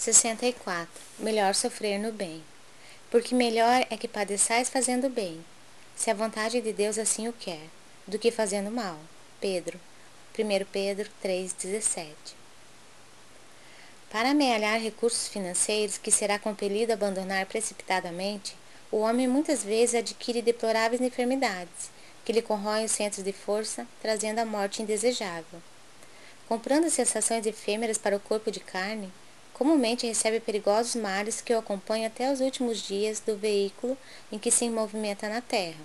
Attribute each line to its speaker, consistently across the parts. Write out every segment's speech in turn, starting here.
Speaker 1: 64. Melhor sofrer no bem. Porque melhor é que padeçais fazendo bem, se a vontade de Deus assim o quer, do que fazendo mal. Pedro. 1 Pedro 3,17 Para amealhar recursos financeiros que será compelido a abandonar precipitadamente, o homem muitas vezes adquire deploráveis enfermidades, que lhe corroem os centros de força, trazendo a morte indesejável. Comprando sensações efêmeras para o corpo de carne, comumente recebe perigosos males que o acompanham até os últimos dias do veículo em que se movimenta na terra.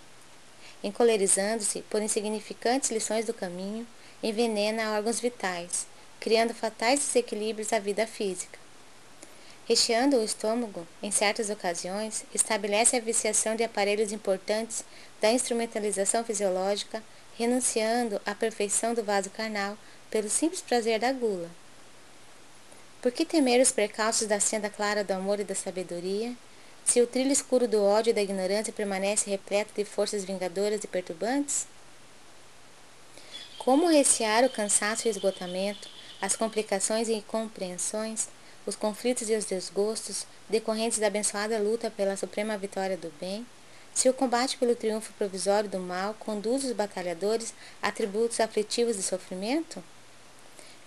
Speaker 1: Encolerizando-se por insignificantes lições do caminho, envenena órgãos vitais, criando fatais desequilíbrios à vida física. Recheando o estômago, em certas ocasiões, estabelece a viciação de aparelhos importantes da instrumentalização fisiológica, renunciando à perfeição do vaso carnal pelo simples prazer da gula. Por que temer os precalços da senda clara do amor e da sabedoria, se o trilho escuro do ódio e da ignorância permanece repleto de forças vingadoras e perturbantes? Como recear o cansaço e o esgotamento, as complicações e incompreensões, os conflitos e os desgostos decorrentes da abençoada luta pela suprema vitória do bem, se o combate pelo triunfo provisório do mal conduz os batalhadores a tributos aflitivos de sofrimento?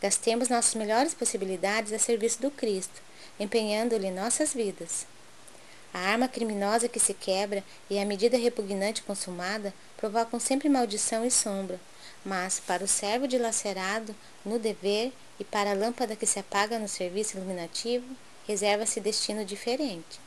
Speaker 1: Gastemos nossas melhores possibilidades a serviço do Cristo, empenhando-lhe nossas vidas. A arma criminosa que se quebra e a medida repugnante consumada provocam sempre maldição e sombra, mas para o servo dilacerado no dever e para a lâmpada que se apaga no serviço iluminativo, reserva-se destino diferente.